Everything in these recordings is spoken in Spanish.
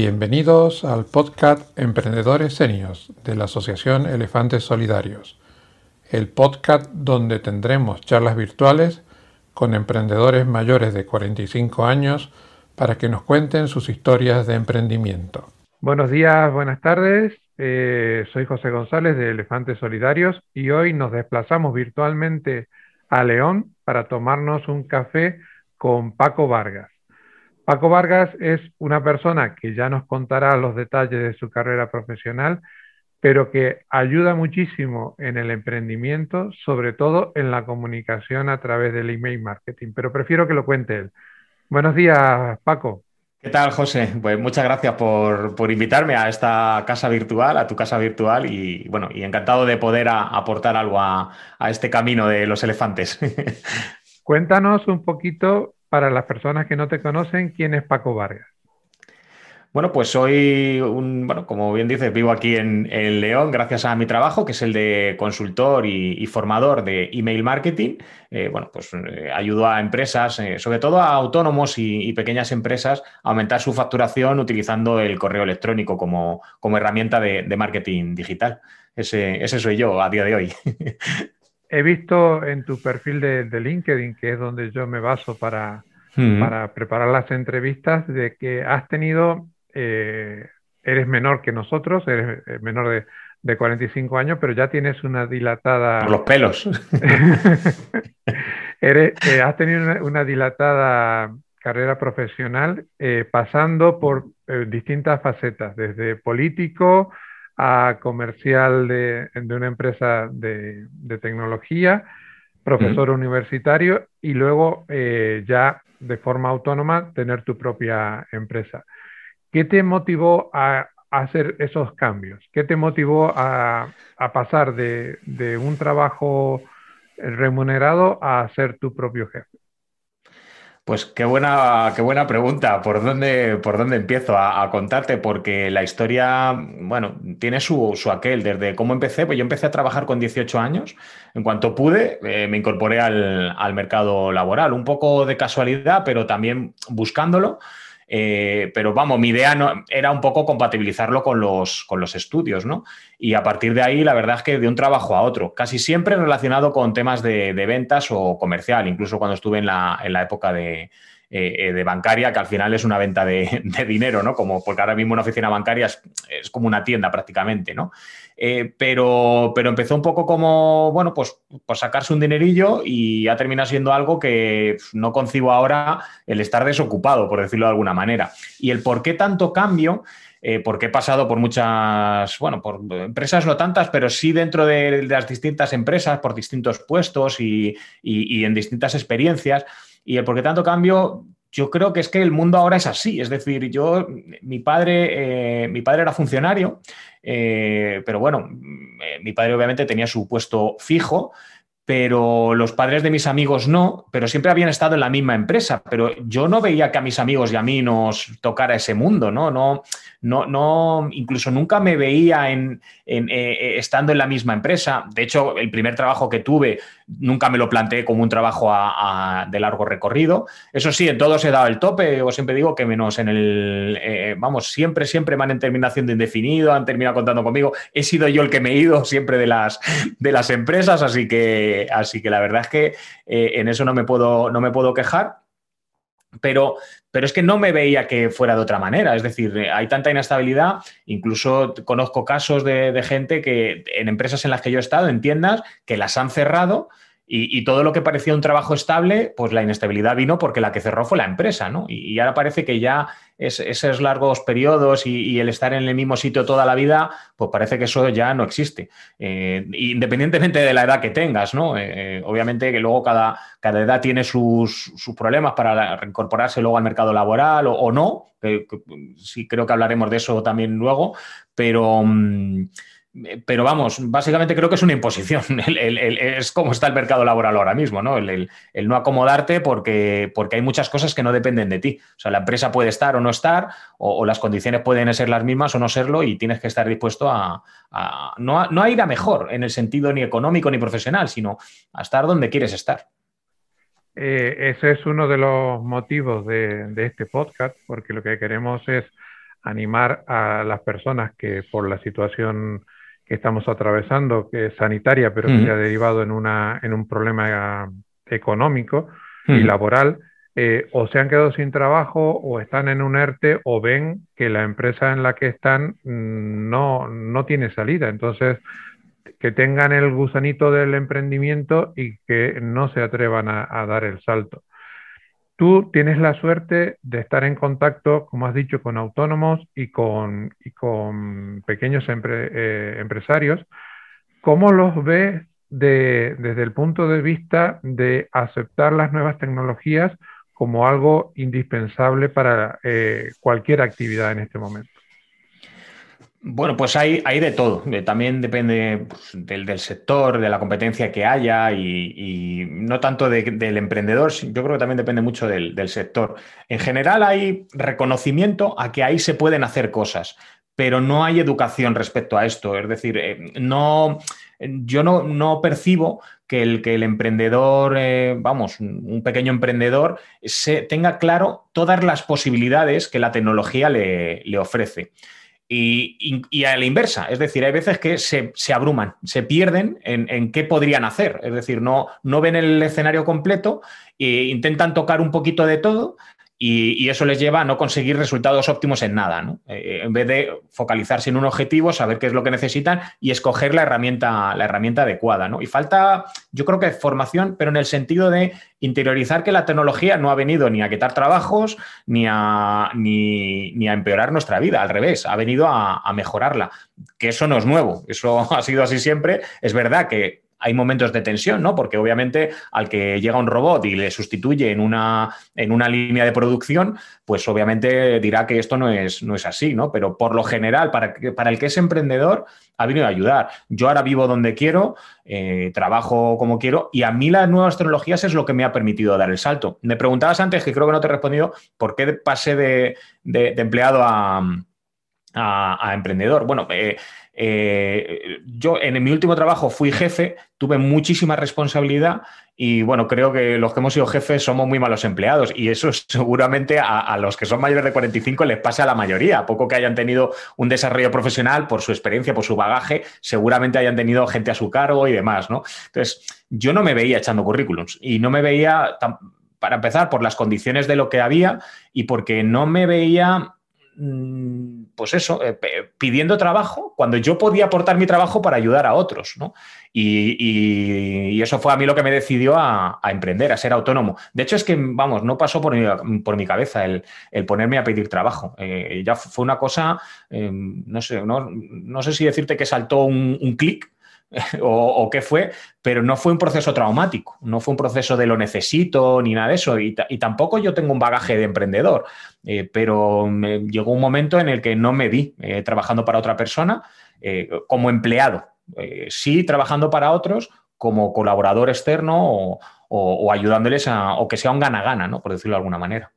Bienvenidos al podcast Emprendedores Senios de la Asociación Elefantes Solidarios, el podcast donde tendremos charlas virtuales con emprendedores mayores de 45 años para que nos cuenten sus historias de emprendimiento. Buenos días, buenas tardes. Eh, soy José González de Elefantes Solidarios y hoy nos desplazamos virtualmente a León para tomarnos un café con Paco Vargas. Paco Vargas es una persona que ya nos contará los detalles de su carrera profesional, pero que ayuda muchísimo en el emprendimiento, sobre todo en la comunicación a través del email marketing. Pero prefiero que lo cuente él. Buenos días, Paco. ¿Qué tal, José? Pues muchas gracias por, invitarme a esta casa virtual, a tu casa virtual, y bueno, y encantado de poder aportar algo a este camino de los elefantes. Cuéntanos un poquito para las personas que no te conocen, ¿quién es Paco Vargas? Bueno, pues soy un, bueno, como bien dices, vivo aquí en, León gracias a mi trabajo, que es el de consultor y, formador de email marketing. Eh, bueno, pues eh, ayudo a empresas, eh, sobre todo a autónomos y, pequeñas empresas, a aumentar su facturación utilizando el correo electrónico como, como herramienta de, marketing digital. Ese, ese soy yo a día de hoy. he visto en tu perfil de, LinkedIn, que es donde yo me baso para, para preparar las entrevistas, de que has tenido, eh, eres menor que nosotros, eres eh, menor de, de 45 años, pero ya tienes una dilatada... Por los pelos. eres, eh, has tenido una, dilatada carrera profesional pasando por distintas facetas, desde político, a comercial de, una empresa de, tecnología, profesor universitario y luego eh, ya de forma autónoma tener tu propia empresa. ¿Qué te motivó a, hacer esos cambios? ¿Qué te motivó a, pasar de, de un trabajo remunerado a ser tu propio jefe? Pues qué buena, qué buena pregunta. ¿Por dónde, por dónde empiezo a, contarte? Porque la historia, bueno, tiene su, aquel. Desde cómo empecé, pues yo empecé a trabajar con 18 años. En cuanto pude, eh, me incorporé al, al mercado laboral. Un poco de casualidad, pero también buscándolo. Eh, pero vamos, mi idea era un poco compatibilizarlo con los, con los estudios, ¿no? Y a partir de ahí, la verdad es que de un trabajo a otro, casi siempre relacionado con temas de, ventas o comercial, incluso cuando estuve en la, en la época de, eh, de bancaria, que al final es una venta de, dinero, ¿no? Como porque ahora mismo una oficina bancaria es, es como una tienda prácticamente, ¿no? Eh, pero, pero empezó un poco como, bueno, pues, pues sacarse un dinerillo y ha terminado siendo algo que no concibo ahora el estar desocupado, por decirlo de alguna manera. Y el por qué tanto cambio, eh, porque he pasado por muchas, bueno, por empresas no tantas, pero sí dentro de, las distintas empresas, por distintos puestos y, y en distintas experiencias. Y el por qué tanto cambio yo creo que es que el mundo ahora es así. Es decir, yo, mi padre, eh, mi padre era funcionario, eh, pero bueno, eh, mi padre obviamente tenía su puesto fijo, pero los padres de mis amigos no, pero siempre habían estado en la misma empresa, pero yo no veía que a mis amigos y a mí nos tocara ese mundo, ¿no? No, no, no incluso nunca me veía en, estando en la misma empresa. De hecho, el primer trabajo que tuve nunca me lo planteé como un trabajo de largo recorrido. Eso sí, en todo se dado el tope, o siempre digo que menos en el, eh, vamos, siempre, siempre me han en terminación de indefinido, han terminado contando conmigo. He sido yo el que me he ido siempre de las, de las empresas, así que así que la verdad es que eh, en eso no me puedo, no me puedo quejar. Pero, pero, es que no me veía que fuera de otra manera. Es decir, hay tanta inestabilidad, incluso conozco casos de, de, gente que en empresas en las que yo he estado, en tiendas, que las han cerrado y, todo lo que parecía un trabajo estable, pues la inestabilidad vino porque la que cerró fue la empresa, ¿no? Y, ahora parece que ya esos largos periodos y, el estar en el mismo sitio toda la vida, pues parece que eso ya no existe. Eh, independientemente de la edad que tengas, ¿no? Eh, obviamente que luego cada, edad tiene sus, problemas para reincorporarse luego al mercado laboral o, no. sí, creo que hablaremos de eso también luego, pero... Mm, eh, pero vamos, básicamente creo que es una imposición. es como está el mercado laboral ahora mismo, ¿no? El, no acomodarte porque, porque hay muchas cosas que no dependen de ti. O sea, la empresa puede estar o no estar, o, las condiciones pueden ser las mismas o no serlo, y tienes que estar dispuesto a, no, a, ir a mejor en el sentido ni económico ni profesional, sino a estar donde quieres estar. Eh, ese es uno de los motivos de este podcast, porque lo que queremos es animar a las personas que por la situación que estamos atravesando, que es sanitaria, pero que se ha derivado en, una, en un problema económico y laboral, eh, o se han quedado sin trabajo o están en un ERTE o ven que la empresa en la que están mm, no, no tiene salida. Entonces, que tengan el gusanito del emprendimiento y que no se atrevan a, dar el salto. Tú tienes la suerte de estar en contacto, como has dicho, con autónomos y con, pequeños eh, empresarios. ¿Cómo los ves desde el punto de vista de aceptar las nuevas tecnologías como algo indispensable para eh, cualquier actividad en este momento? Bueno, pues hay, hay de todo. Eh, también depende pues, del, sector, de la competencia que haya y, no tanto del emprendedor, yo creo que también depende mucho del, sector. En general hay reconocimiento a que ahí se pueden hacer cosas, pero no hay educación respecto a esto. Es decir, eh, no, yo no, no percibo que el, que el emprendedor, eh, vamos, un pequeño emprendedor, se, tenga claro todas las posibilidades que la tecnología le, le ofrece. Y, a la inversa, es decir, hay veces que se, abruman, se pierden en, qué podrían hacer, es decir, no, no ven el escenario completo e intentan tocar un poquito de todo y, eso les lleva a no conseguir resultados óptimos en nada, ¿no? Eh, en vez de focalizarse en un objetivo, saber qué es lo que necesitan y escoger la herramienta, la herramienta adecuada. ¿no? Y falta, yo creo que formación, pero en el sentido de interiorizar que la tecnología no ha venido ni a quitar trabajos ni a, ni, a empeorar nuestra vida, al revés, ha venido a mejorarla. Que eso no es nuevo, eso ha sido así siempre. Es verdad que hay momentos de tensión, ¿no? Porque obviamente al que llega un robot y le sustituye en una, en una línea de producción, pues obviamente dirá que esto no es, no es así, ¿no? Pero por lo general, para, para el que es emprendedor, ha venido a ayudar. Yo ahora vivo donde quiero, eh, trabajo como quiero y a mí las nuevas tecnologías es lo que me ha permitido dar el salto. Me preguntabas antes, que creo que no te he respondido, ¿por qué pasé de, empleado a, a, emprendedor? Bueno, eh, eh, yo en mi último trabajo fui jefe, tuve muchísima responsabilidad y bueno, creo que los que hemos sido jefes somos muy malos empleados y eso seguramente a, los que son mayores de 45 les pasa a la mayoría. poco que hayan tenido un desarrollo profesional por su experiencia, por su bagaje, seguramente hayan tenido gente a su cargo y demás, ¿no? Entonces, yo no me veía echando currículums y no me veía, para empezar, por las condiciones de lo que había y porque no me veía Mm, pues eso, eh, pidiendo trabajo cuando yo podía aportar mi trabajo para ayudar a otros, ¿no? Y, eso fue a mí lo que me decidió a, emprender, a ser autónomo. De hecho, es que, vamos, no pasó por mi, cabeza el, ponerme a pedir trabajo. Eh, ya fue una cosa, em, no sé, no, sé si decirte que saltó un, un clic, o, qué fue, pero no fue un proceso traumático, no fue un proceso de lo necesito ni nada de eso, y, tampoco yo tengo un bagaje de emprendedor, eh, pero me, llegó un momento en el que no me vi eh, trabajando para otra persona eh, como empleado, sí trabajando para otros como colaborador externo o, ayudándoles a, o que sea un gana-gana, ¿no? por decirlo de alguna manera.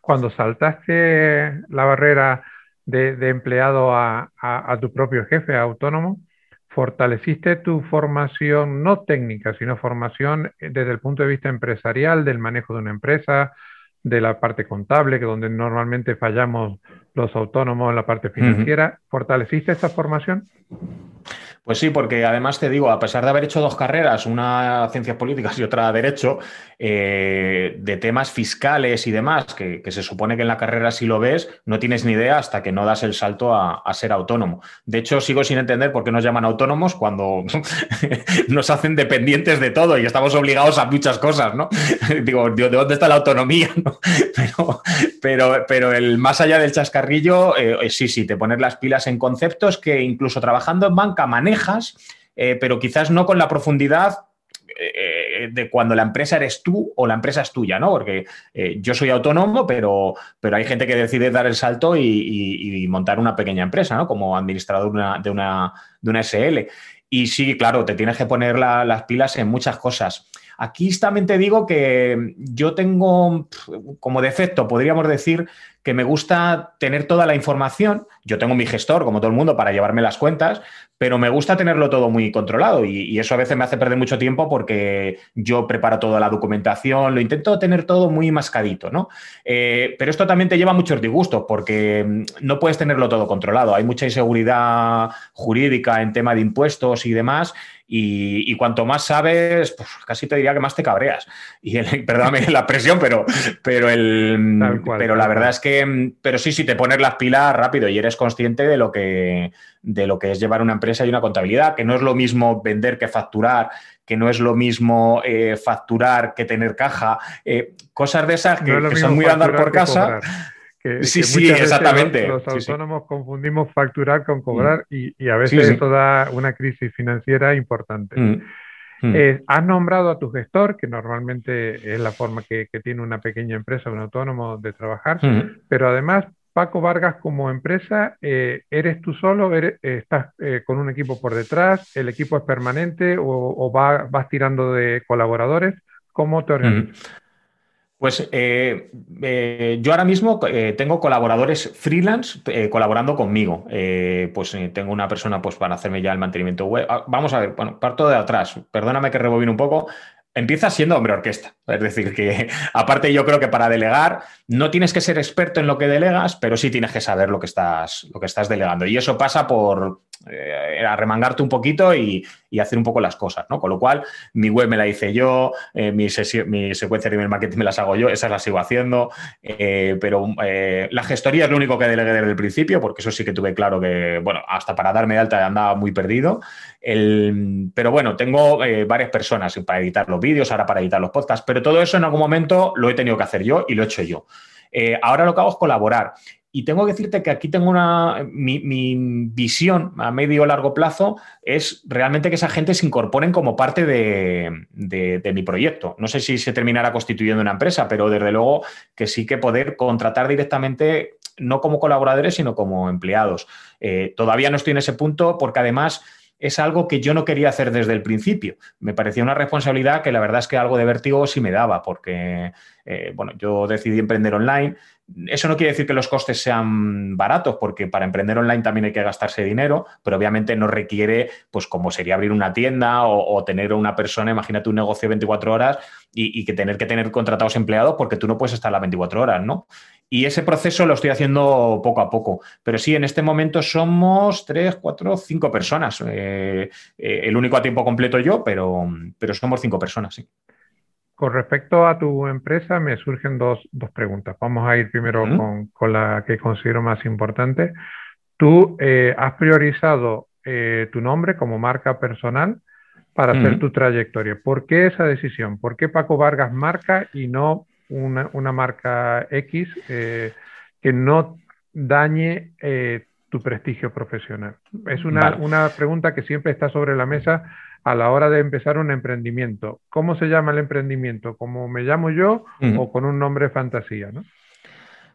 Cuando saltaste la barrera de, empleado a, a tu propio jefe, autónomo, fortaleciste tu formación no técnica, sino formación eh, desde el punto de vista empresarial, del manejo de una empresa, de la parte contable, que donde normalmente fallamos los autónomos en la parte financiera. ¿Fortaleciste esta formación? Pues sí, porque además te digo, a pesar de haber hecho dos carreras, una ciencias políticas y otra derecho, eh, de temas fiscales y demás, que, se supone que en la carrera si lo ves, no tienes ni idea hasta que no das el salto a, ser autónomo. De hecho, sigo sin entender por qué nos llaman autónomos cuando nos hacen dependientes de todo y estamos obligados a muchas cosas, ¿no? digo, ¿de dónde está la autonomía? Pero, pero, el más allá del chascarrillo, eh, sí, sí, te pones las pilas en conceptos que incluso trabajando en banca manejas eh, pero quizás no con la profundidad de cuando la empresa eres tú o la empresa es tuya, ¿no? Porque eh, yo soy autónomo, pero, pero hay gente que decide dar el salto y, montar una pequeña empresa, ¿no? Como administrador de una, de una, SL. Y sí, claro, te tienes que poner las pilas en muchas cosas. Aquí también te digo que yo tengo como defecto, podríamos decir, que me gusta tener toda la información. Yo tengo mi gestor, como todo el mundo, para llevarme las cuentas, pero me gusta tenerlo todo muy controlado y, eso a veces me hace perder mucho tiempo porque yo preparo toda la documentación, lo intento tener todo muy mascadito, ¿no? Eh, pero esto también te lleva muchos disgustos porque mm, no puedes tenerlo todo controlado. Hay mucha inseguridad jurídica en tema de impuestos y demás y, cuanto más sabes, pues casi te diría que más te cabreas. Y perdóname la presión, pero, pero, el, pero la verdad es que, pero sí, sí, te pones las pilas rápido y eres consciente de lo, que, de lo que es llevar una empresa y una contabilidad, que no es lo mismo vender que facturar, que no es lo mismo eh, facturar que tener caja, eh, cosas de esas que, son muy andar por casa sí, sí, exactamente. Los, autónomos confundimos facturar con cobrar mm. y, a veces eso da una crisis financiera importante. Mm. Mm. Eh, has nombrado a tu gestor, que normalmente es la forma que, tiene una pequeña empresa, un autónomo de trabajar, pero además Paco Vargas como empresa, eh, ¿eres tú solo? ¿Estás eh, con un equipo por detrás? ¿El equipo es permanente o, vas tirando de colaboradores? ¿Cómo te organizas? Pues eh, eh, yo ahora mismo eh, tengo colaboradores freelance colaborando conmigo. pues tengo una persona pues, para hacerme ya el mantenimiento web. Ah, vamos a ver, bueno, parto de atrás. Perdóname que rebobine un poco. Empieza siendo hombre orquesta. Es decir, que aparte yo creo que para delegar no tienes que ser experto en lo que delegas, pero sí tienes que saber lo que estás, lo que estás delegando. Y eso pasa por eh, arremangarte un poquito y, hacer un poco las cosas, ¿no? Con lo cual, mi web me la hice yo, eh, mi, mi, secuencia de email marketing me las hago yo, esas las sigo haciendo, eh, pero la gestoría es lo único que delegué desde el principio, porque eso sí que tuve claro que, bueno, hasta para darme de alta andaba muy perdido. pero bueno, tengo varias personas para editar los vídeos, ahora para editar los podcasts, pero todo eso en algún momento lo he tenido que hacer yo y lo he hecho yo. ahora lo que hago es colaborar. Y tengo que decirte que aquí tengo una. Mi, visión a medio o largo plazo es realmente que esa gente se incorporen como parte de, mi proyecto. No sé si se terminará constituyendo una empresa, pero desde luego que sí que poder contratar directamente, no como colaboradores, sino como empleados. Eh, todavía no estoy en ese punto porque además es algo que yo no quería hacer desde el principio. Me parecía una responsabilidad que la verdad es que algo de vértigo sí me daba, porque eh, bueno, yo decidí emprender online eso no quiere decir que los costes sean baratos, porque para emprender online también hay que gastarse dinero, pero obviamente no requiere, pues como sería abrir una tienda o, tener una persona, imagínate un negocio 24 horas y, que tener que tener contratados empleados porque tú no puedes estar las 24 horas, ¿no? Y ese proceso lo estoy haciendo poco a poco. Pero sí, en este momento somos tres, cuatro, cinco personas. Eh, eh, el único a tiempo completo yo, pero, pero somos cinco personas, sí. Con respecto a tu empresa, me surgen dos, preguntas. Vamos a ir primero con, la que considero más importante. Tú eh, has priorizado tu nombre como marca personal para hacer tu trayectoria. ¿Por qué esa decisión? ¿Por qué Paco Vargas marca y no una, marca X eh, que no dañe tu prestigio profesional? Es una, una pregunta que siempre está sobre la mesa a la hora de empezar un emprendimiento. ¿Cómo se llama el emprendimiento? ¿Cómo me llamo yo o con un nombre fantasía? ¿no?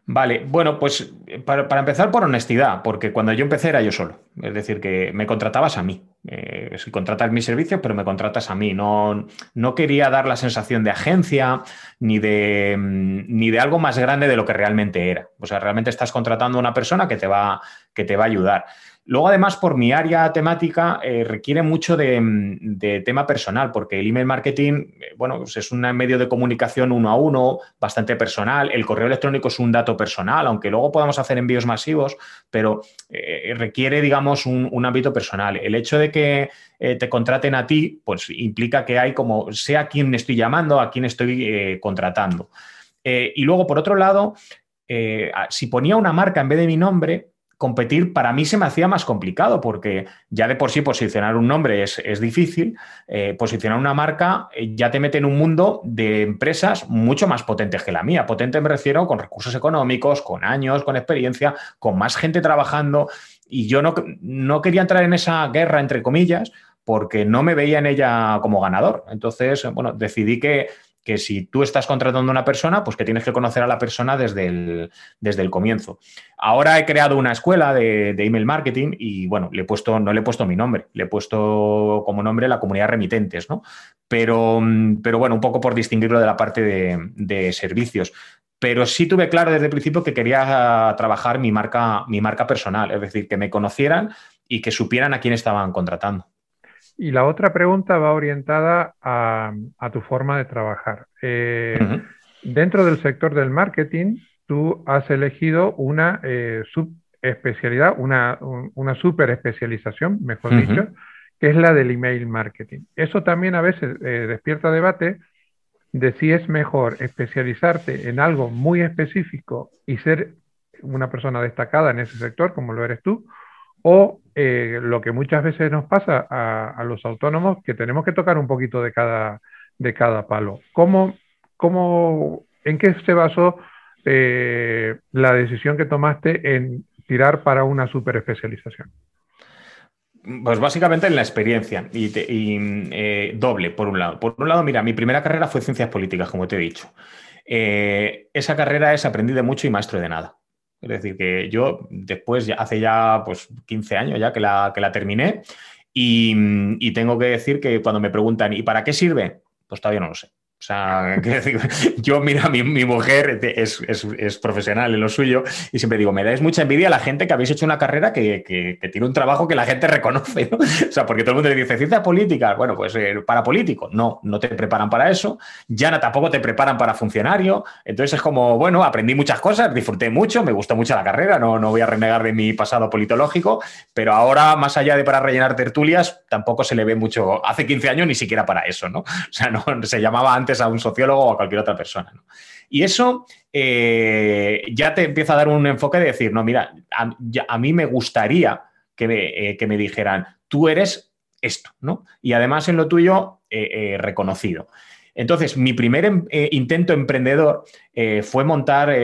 Vale, bueno, pues para, empezar por honestidad, porque cuando yo empecé era yo solo. Es decir, que me contratabas a mí. Eh, si contratas mis servicios, pero me contratas a mí. No, no quería dar la sensación de agencia ni de, ni de algo más grande de lo que realmente era. O sea, realmente estás contratando a una persona que te va, que te va a ayudar. Luego, además, por mi área temática, eh, requiere mucho de, tema personal, porque el email marketing, eh, bueno, pues es un medio de comunicación uno a uno, bastante personal. El correo electrónico es un dato personal, aunque luego podamos hacer envíos masivos, pero eh, requiere, digamos, un, ámbito personal. El hecho de que te contraten a ti, pues implica que hay como, sé a quién estoy llamando, a quién estoy contratando. y luego, por otro lado, si ponía una marca en vez de mi nombre, competir para mí se me hacía más complicado porque ya de por sí posicionar un nombre es, difícil, eh, posicionar una marca eh, ya te mete en un mundo de empresas mucho más potentes que la mía. Potente me refiero con recursos económicos, con años, con experiencia, con más gente trabajando y yo no, no quería entrar en esa guerra, entre comillas, porque no me veía en ella como ganador. Entonces, bueno, decidí que que si tú estás contratando a una persona, pues que tienes que conocer a la persona desde el, desde el comienzo. Ahora he creado una escuela de, email marketing y bueno, le he puesto, no le he puesto mi nombre, le he puesto como nombre la comunidad remitentes, ¿no? Pero, pero bueno, un poco por distinguirlo de la parte de, servicios. pero sí tuve claro desde el principio que quería trabajar mi marca, mi marca personal, es decir, que me conocieran y que supieran a quién estaban contratando. Y la otra pregunta va orientada a, tu forma de trabajar. Eh, dentro del sector del marketing, tú has elegido una eh, subespecialidad, una, una super especialización, mejor dicho, que es la del email marketing. Eso también a veces eh, despierta debate de si es mejor especializarte en algo muy específico y ser una persona destacada en ese sector, como lo eres tú, o eh, lo que muchas veces nos pasa a, los autónomos, que tenemos que tocar un poquito de cada, de cada palo. ¿Cómo, cómo, ¿En qué se basó eh, la decisión que tomaste en tirar para una super especialización? Pues básicamente en la experiencia y, eh, doble, por un lado. Por un lado, mira, mi primera carrera fue ciencias políticas, como te he dicho. esa carrera es aprendí de mucho y maestro de nada. Es decir, que yo después, ya, hace ya pues 15 años ya que la, que la terminé y, tengo que decir que cuando me preguntan, ¿y para qué sirve? Pues todavía no lo sé. O sea, yo, mira, mi, mi mujer es, es, profesional en lo suyo y siempre digo, me dais mucha envidia a la gente que habéis hecho una carrera que, que, tiene un trabajo que la gente reconoce, ¿no? O sea, porque todo el mundo le dice, ciencia política, bueno, pues eh, para político, no, no te preparan para eso, ya tampoco te preparan para funcionario, entonces es como, bueno, aprendí muchas cosas, disfruté mucho, me gustó mucho la carrera, no, no voy a renegar de mi pasado politológico, pero ahora, más allá de para rellenar tertulias, tampoco se le ve mucho, hace 15 años ni siquiera para eso, ¿no? O sea, no, se llamaba antes a un sociólogo o a cualquier otra persona. Y eso eh, ya te empieza a dar un enfoque de decir, no, mira, a, mí me gustaría que me, eh, que me, dijeran, tú eres esto, ¿no? Y además en lo tuyo eh, reconocido. Entonces, mi primer em, intento emprendedor fue montar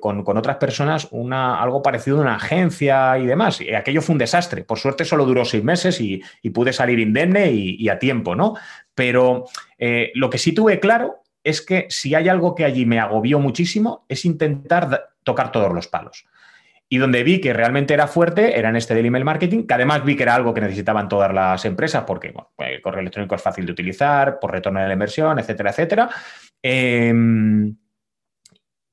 con, otras personas algo parecido a una agencia y demás. Y aquello fue un desastre. Por suerte solo duró seis meses y, pude salir indemne y, y, a tiempo, ¿no? Pero eh, lo que sí tuve claro es que si hay algo que allí me agobió muchísimo es intentar tocar todos los palos. Y donde vi que realmente era fuerte era en este del email marketing, que además vi que era algo que necesitaban todas las empresas porque el correo electrónico es fácil de utilizar, por retorno de la inversión, etcétera, etcétera. Em,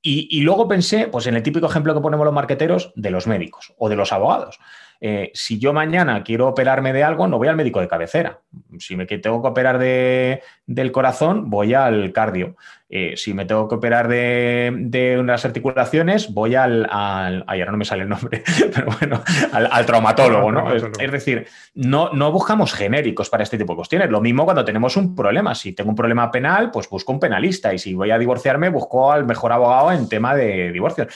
y, y, luego pensé, pues en el típico ejemplo que ponemos los marqueteros de los médicos o de los abogados. Eh, si yo mañana quiero operarme de algo, no voy al médico de cabecera. Si me tengo que operar del corazón, voy al cardio. Eh, si me tengo que operar de, unas articulaciones, voy al, al ahora no me sale el nombre, pero bueno, al, traumatólogo, ¿no? Es, decir, no, no buscamos genéricos para este tipo de cuestiones. Lo mismo cuando tenemos un problema. Si tengo un problema penal, pues busco un penalista. Y si voy a divorciarme, busco al mejor abogado en tema de divorcio.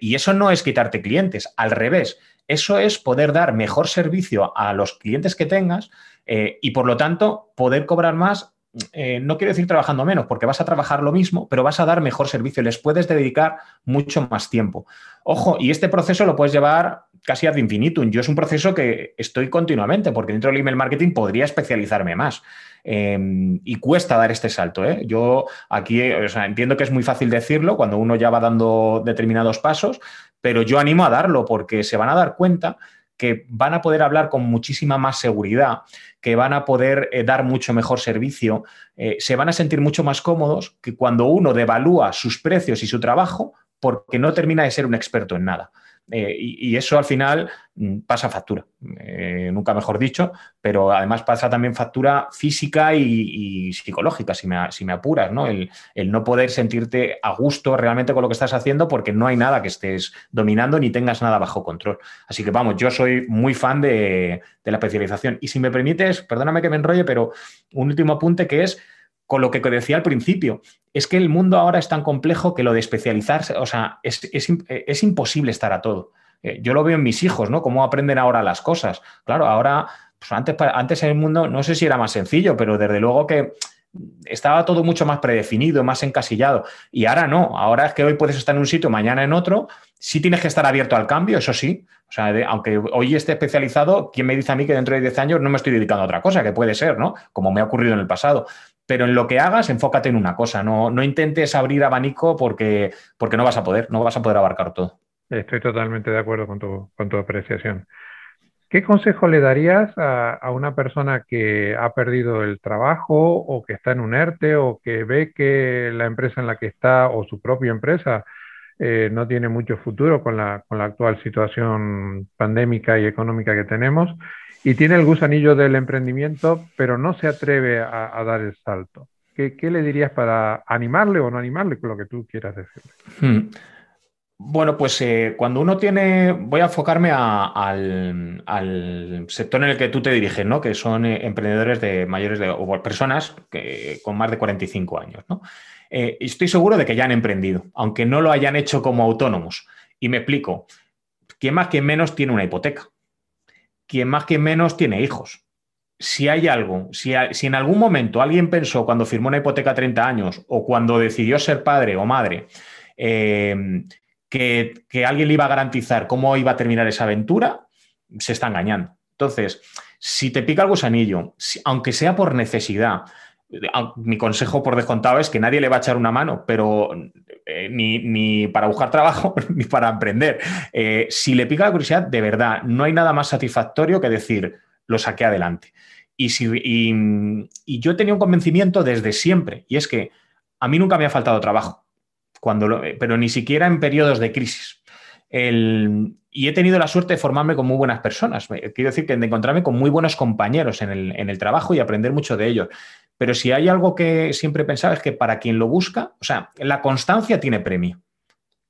Y eso no es quitarte clientes, al revés eso es poder dar mejor servicio a los clientes que tengas eh, y por lo tanto poder cobrar más. Eh, no quiero decir trabajando menos, porque vas a trabajar lo mismo, pero vas a dar mejor servicio, les puedes dedicar mucho más tiempo. Ojo, y este proceso lo puedes llevar casi ad infinitum. Yo es un proceso que estoy continuamente, porque dentro del email marketing podría especializarme más. Em, y cuesta dar este salto. ¿eh? Yo aquí entiendo que es muy fácil decirlo cuando uno ya va dando determinados pasos, pero yo animo a darlo porque se van a dar cuenta que van a poder hablar con muchísima más seguridad, que van a poder eh, dar mucho mejor servicio, eh, se van a sentir mucho más cómodos que cuando uno devalúa sus precios y su trabajo porque no termina de ser un experto en nada. Eh, y, eso al final mm, pasa factura, eh, nunca mejor dicho, pero además pasa también factura física y, psicológica, si me, si me apuras, ¿no? El, no poder sentirte a gusto realmente con lo que estás haciendo porque no hay nada que estés dominando ni tengas nada bajo control. Así que vamos, yo soy muy fan de, de la especialización. Y si me permites, perdóname que me enrolle, pero un último apunte que es con lo que decía al principio, es que el mundo ahora es tan complejo que lo de especializarse, o sea, es, imposible estar a todo. Eh, yo lo veo en mis hijos, ¿no? Cómo aprenden ahora las cosas. Claro, ahora, pues antes, antes en el mundo, no sé si era más sencillo, pero desde luego que estaba todo mucho más predefinido, más encasillado. Y ahora no, ahora es que hoy puedes estar en un sitio, mañana en otro. Sí tienes que estar abierto al cambio, eso sí. O sea, aunque hoy esté especializado, ¿quién me dice a mí que dentro de 10 años no me estoy dedicando a otra cosa? Que puede ser, ¿no? Como me ha ocurrido en el pasado pero en lo que hagas, enfócate en una cosa, no, no intentes abrir abanico porque, porque no vas a poder, no vas a poder abarcar todo. Estoy totalmente de acuerdo con tu, con tu apreciación. ¿Qué consejo le darías a, una persona que ha perdido el trabajo o que está en un ERTE o que ve que la empresa en la que está o su propia empresa eh, no tiene mucho futuro con la, actual situación pandémica y económica que tenemos y tiene el gusanillo del emprendimiento, pero no se atreve a, dar el salto? ¿Qué, le dirías para animarle o no animarle con lo que tú quieras decirle? Hmm. Bueno, pues eh, cuando uno tiene, voy a enfocarme al, sector en el que tú te diriges, ¿no? Que son eh, emprendedores de mayores de, o personas que, con más de 45 años, ¿no? Eh, estoy seguro de que ya han emprendido, aunque no lo hayan hecho como autónomos. Y me explico, ¿quién más, quién menos tiene una hipoteca? ¿Quién más, quién menos tiene hijos? Si hay algo, si, en algún momento alguien pensó cuando firmó una hipoteca a 30 años o cuando decidió ser padre o madre, que, alguien le iba a garantizar cómo iba a terminar esa aventura, se está engañando. Entonces, si te pica el gusanillo, aunque sea por necesidad, mi consejo por descontado es que nadie le va a echar una mano, pero eh, ni, para buscar trabajo ni para emprender. Eh, si le pica la curiosidad, de verdad, no hay nada más satisfactorio que decir, lo saqué adelante. Y, si, y yo tenía un convencimiento desde siempre, y es que a mí nunca me ha faltado trabajo cuando eh, pero ni siquiera en periodos de crisis. y he tenido la suerte de formarme con muy buenas personas. Quiero decir que de encontrarme con muy buenos compañeros en el, trabajo y aprender mucho de ellos. Pero si hay algo que siempre he pensado es que para quien lo busca, o sea, la constancia tiene premio.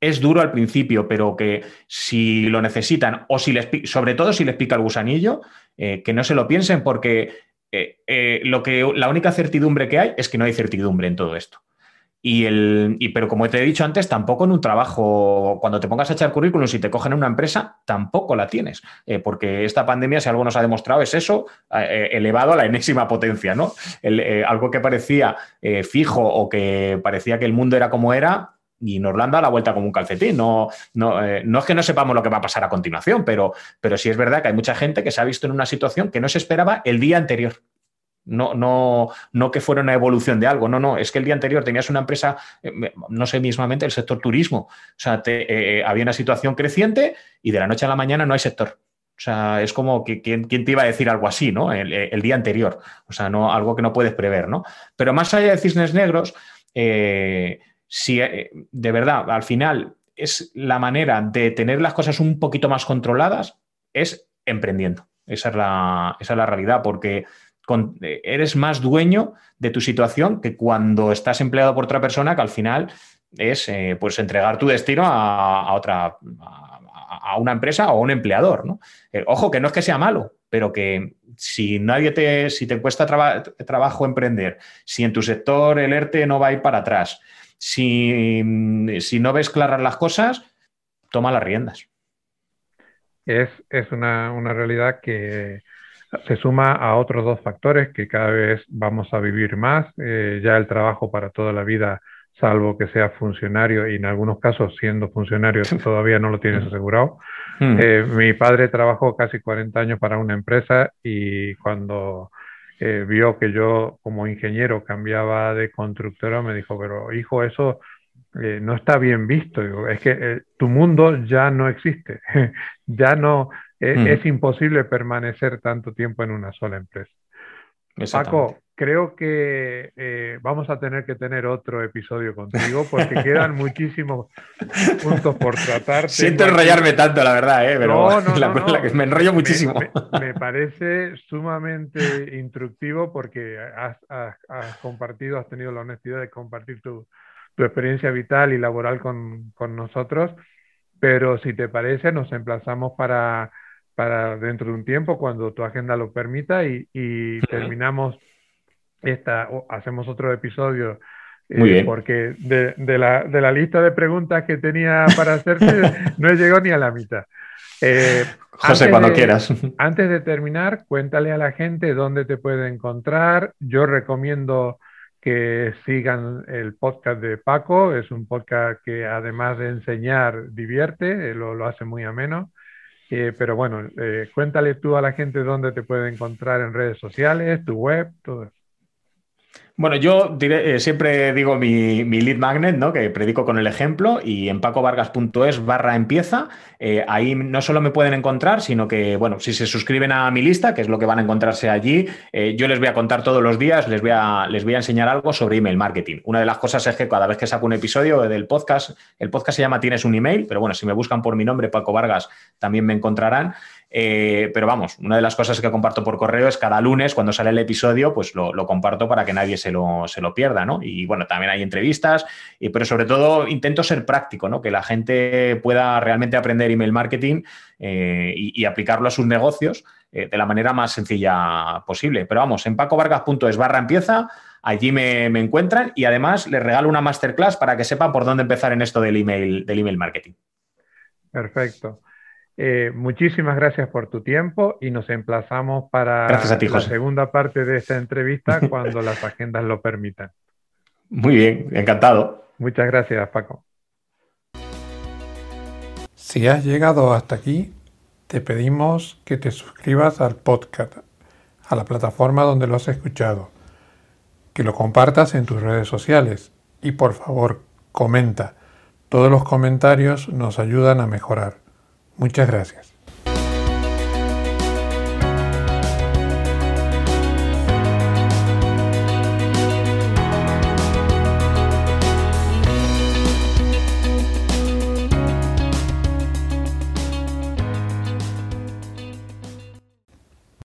Es duro al principio, pero que si lo necesitan o si les, sobre todo si les pica el gusanillo, eh, que no se lo piensen porque eh, lo que, la única certidumbre que hay es que no hay certidumbre en todo esto. Y el, pero como te he dicho antes, tampoco en un trabajo, cuando te pongas a echar currículum, si te cogen en una empresa, tampoco la tienes. Eh, porque esta pandemia, si algo nos ha demostrado, es eso, eh, eh, elevado a la enésima potencia, ¿no? algo que parecía fijo o que parecía que el mundo era como era, y nos lo la vuelta como un calcetín. No, no, no, es que no sepamos lo que va a pasar a continuación, pero, pero sí es verdad que hay mucha gente que se ha visto en una situación que no se esperaba el día anterior. No, no, no que fuera una evolución de algo, no, no, es que el día anterior tenías una empresa, eh, no sé mismamente, el sector turismo. O sea, eh, había una situación creciente y de la noche a la mañana no hay sector. O sea, es como que ¿quién, te iba a decir algo así, ¿no? El, día anterior. O sea, no, algo que no puedes prever, ¿no? Pero más allá de cisnes negros, eh, si de verdad, al final, es la manera de tener las cosas un poquito más controladas, es emprendiendo. Esa es la, esa es la realidad, porque eh, eres más dueño de tu situación que cuando estás empleado por otra persona que al final es eh, pues entregar tu destino a, otra a, una empresa o a un empleador. ¿no? Eh, ojo, que no es que sea malo, pero que si nadie te, si te cuesta trabajo emprender, si en tu sector el ERTE no va a ir para atrás, si, si no ves claras las cosas, toma las riendas. Es, es una, una realidad que se suma a otros dos factores que cada vez vamos a vivir más, eh, ya el trabajo para toda la vida, salvo que sea funcionario y en algunos casos siendo funcionario todavía no lo tienes asegurado. Hmm. Eh, mi padre trabajó casi 40 años para una empresa y cuando eh, vio que yo como ingeniero cambiaba de constructora me dijo, pero hijo, eso no está bien visto. es que tu mundo ya no existe, ya no, e, mm. Es, imposible permanecer tanto tiempo en una sola empresa. Paco, creo que eh, vamos a tener que tener otro episodio contigo porque quedan muchísimos puntos por tratar. Siento enrollarme tanto, la verdad, ¿eh? pero me enrollo muchísimo. Me, parece sumamente instructivo porque has, compartido, has tenido la honestidad de compartir tu, experiencia vital y laboral con, con nosotros. Pero si te parece, nos emplazamos para para dentro de un tiempo cuando tu agenda lo permita y, terminamos esta, hacemos otro episodio. Eh, porque de, la, lista de preguntas que tenía para hacerte no he llegado ni a la mitad. Eh, José, cuando quieras. Antes de terminar, cuéntale a la gente dónde te puede encontrar. Yo recomiendo que sigan el podcast de Paco. Es un podcast que además de enseñar, divierte, lo, lo hace muy ameno. Eh, pero bueno, eh, cuéntale tú a la gente dónde te puede encontrar en redes sociales, tu web, todo eso. Bueno, yo eh, siempre digo mi, lead magnet, ¿no? Que predico con el ejemplo y en pacovargas.es barra empieza. Eh, ahí no solo me pueden encontrar, sino que, bueno, si se suscriben a mi lista, que es lo que van a encontrarse allí, eh, yo les voy a contar todos los días, les voy, a, les voy a enseñar algo sobre email marketing. Una de las cosas es que cada vez que saco un episodio del podcast, el podcast se llama Tienes un email, pero bueno, si me buscan por mi nombre, Paco Vargas, también me encontrarán. Eh, pero vamos, una de las cosas que comparto por correo es cada lunes, cuando sale el episodio, pues lo, comparto para que nadie se lo, se lo, pierda, ¿no? Y bueno, también hay entrevistas, pero sobre todo intento ser práctico, ¿no? Que la gente pueda realmente aprender email marketing eh, y, aplicarlo a sus negocios eh, de la manera más sencilla posible. Pero vamos, en pacovargas.es barra empieza, allí me, me, encuentran y además les regalo una masterclass para que sepan por dónde empezar en esto del email, del email marketing. Perfecto. Eh, muchísimas gracias por tu tiempo y nos emplazamos para la segunda parte de esta entrevista cuando las agendas lo permitan. Muy bien, encantado. Muchas gracias, Paco. Si has llegado hasta aquí, te pedimos que te suscribas al podcast, a la plataforma donde lo has escuchado, que lo compartas en tus redes sociales y por favor, comenta. Todos los comentarios nos ayudan a mejorar. Muchas gracias.